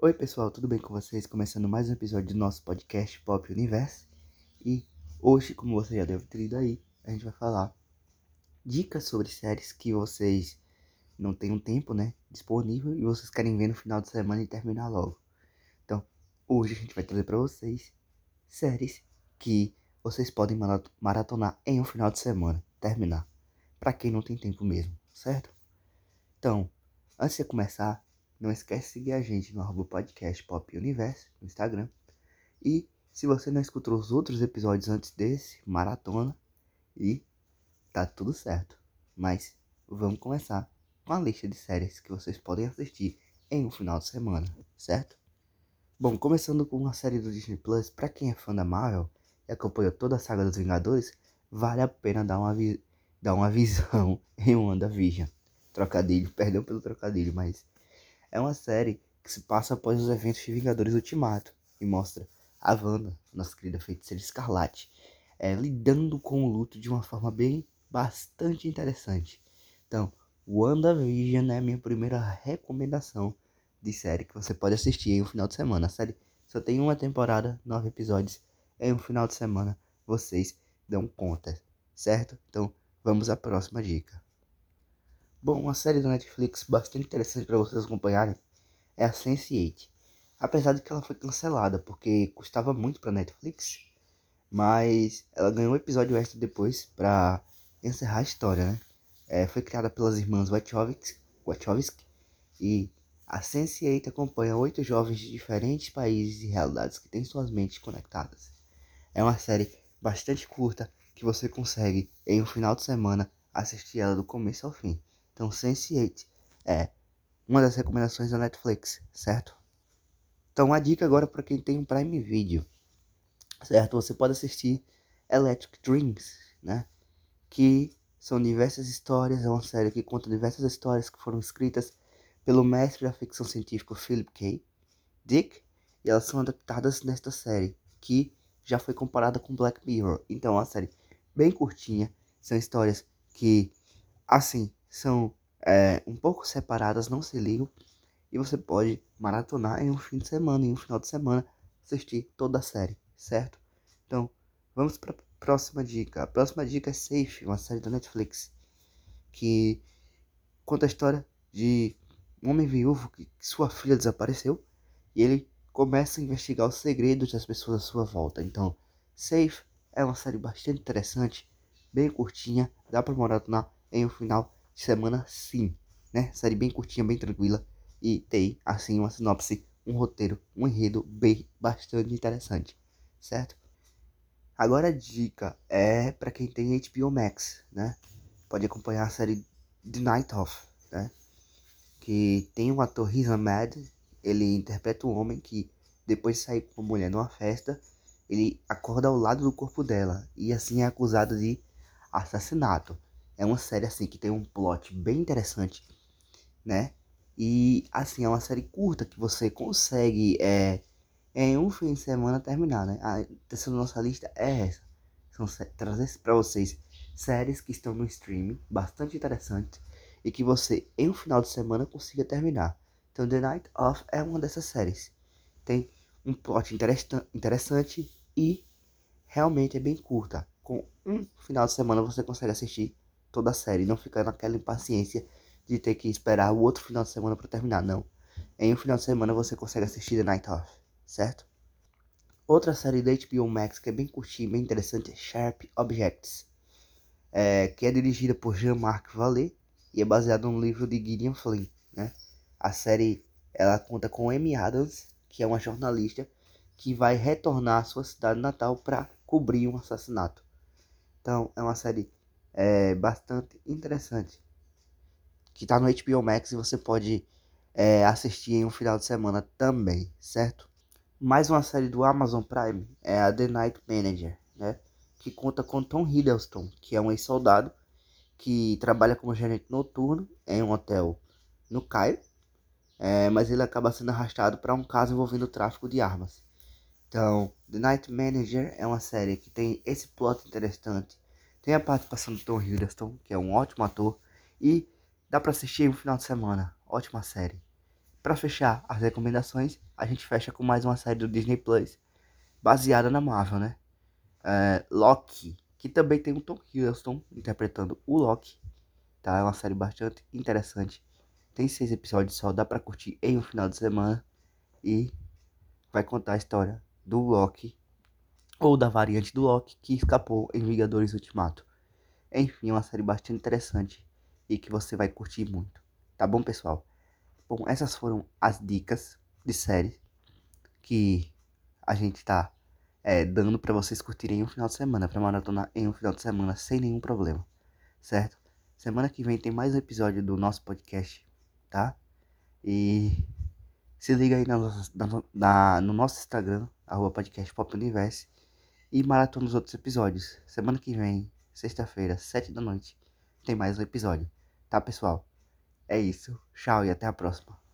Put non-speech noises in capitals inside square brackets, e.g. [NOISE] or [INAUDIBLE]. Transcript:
Oi pessoal, tudo bem com vocês? Começando mais um episódio do nosso podcast Pop Universo. E hoje, como você já deve ter ido aí, a gente vai falar dicas sobre séries que vocês não têm um tempo, né, disponível e vocês querem ver no final de semana e terminar logo. Então, hoje a gente vai trazer para vocês séries que vocês podem maratonar em um final de semana, terminar, para quem não tem tempo mesmo, certo? Então, antes de começar, não esquece de seguir a gente no arroba podcast Pop Universo no Instagram. E se você não escutou os outros episódios antes desse, maratona. E tá tudo certo. Mas vamos começar com a lista de séries que vocês podem assistir em um final de semana, certo? Bom, começando com uma série do Disney Plus, para quem é fã da Marvel e acompanhou toda a saga dos Vingadores, vale a pena dar uma, dar uma [LAUGHS] visão em WandaVision. Trocadilho, perdão pelo trocadilho, mas é uma série que se passa após os eventos de Vingadores Ultimato e mostra a Wanda, nossa querida feiticeira Escarlate, é, lidando com o luto de uma forma bem bastante interessante. Então, WandaVision é a minha primeira recomendação de série que você pode assistir em um final de semana. A série só tem uma temporada, nove episódios. Em um final de semana vocês dão conta, certo? Então, vamos à próxima dica. Bom, uma série da Netflix bastante interessante para vocês acompanharem é a Sense8. Apesar de que ela foi cancelada porque custava muito para Netflix, mas ela ganhou um episódio extra depois para encerrar a história, né? É, foi criada pelas irmãs Wachowski, e a Sense8 acompanha oito jovens de diferentes países e realidades que têm suas mentes conectadas. É uma série bastante curta que você consegue em um final de semana assistir ela do começo ao fim. Então, Sense8 é uma das recomendações da Netflix, certo? Então, a dica agora para quem tem um Prime Video, certo? Você pode assistir Electric Dreams, né? Que são diversas histórias, é uma série que conta diversas histórias que foram escritas pelo mestre da ficção científica Philip K. Dick, e elas são adaptadas nesta série, que já foi comparada com Black Mirror. Então, é uma série bem curtinha, são histórias que, assim, são é, um pouco separadas, não se ligam. E você pode maratonar em um fim de semana, em um final de semana, assistir toda a série, certo? Então, vamos para a próxima dica. A próxima dica é Safe, uma série da Netflix, que conta a história de um homem viúvo que sua filha desapareceu e ele começa a investigar os segredos das pessoas à sua volta. Então, Safe é uma série bastante interessante, bem curtinha, dá para maratonar em um final semana sim, né? Série bem curtinha, bem tranquila e tem assim uma sinopse, um roteiro, um enredo bem bastante interessante, certo? Agora a dica é para quem tem HBO Max, né? Pode acompanhar a série The Night Of, né? Que tem o ator Riz Ahmed, ele interpreta um homem que depois de sair com uma mulher numa festa, ele acorda ao lado do corpo dela e assim é acusado de assassinato. É uma série assim que tem um plot bem interessante, né? E assim, é uma série curta que você consegue é, em um fim de semana terminar, né? A terceira nossa lista é essa. São trazer para vocês séries que estão no streaming, bastante interessantes, e que você em um final de semana consiga terminar. Então The Night Of é uma dessas séries. Tem um plot interessante e realmente é bem curta. Com um final de semana você consegue assistir toda a série, não ficar naquela impaciência de ter que esperar o outro final de semana para terminar, não. Em um final de semana você consegue assistir The Night Of, certo? Outra série da HBO Max que é bem curtinha, bem interessante é Sharp Objects, é, que é dirigida por Jean-Marc Vallée e é baseada no livro de Gillian Flynn, né? A série ela conta com Amy Adams, que é uma jornalista que vai retornar à sua cidade natal para cobrir um assassinato. Então, é uma série é, bastante interessante. Que está no HBO Max e você pode é, assistir em um final de semana também, certo? Mais uma série do Amazon Prime é a The Night Manager, né? Que conta com Tom Hiddleston, que é um ex-soldado que trabalha como gerente noturno em um hotel no Cairo, é, mas ele acaba sendo arrastado para um caso envolvendo tráfico de armas. Então, The Night Manager é uma série que tem esse plot interessante tem a participação do Tom Hiddleston, que é um ótimo ator. E dá para assistir no final de semana. Ótima série. para fechar as recomendações, a gente fecha com mais uma série do Disney Plus, baseada na Marvel, né? É, Loki, que também tem o Tom Hiddleston interpretando o Loki, tá? É uma série bastante interessante. Tem seis episódios só, dá pra curtir em um final de semana. E vai contar a história do Loki, ou da variante do Loki, que escapou em Vingadores Ultimato. Enfim, é uma série bastante interessante e que você vai curtir muito. Tá bom, pessoal? Bom, essas foram as dicas de série que a gente tá é, dando para vocês curtirem em um final de semana, para maratonar em um final de semana sem nenhum problema, certo? Semana que vem tem mais um episódio do nosso podcast, tá? E se liga aí na, na, na, no nosso Instagram, arroba podcast Pop Universe, e maratona os outros episódios. Semana que vem, sexta-feira, sete da noite, tem mais um episódio, tá pessoal? É isso, tchau e até a próxima.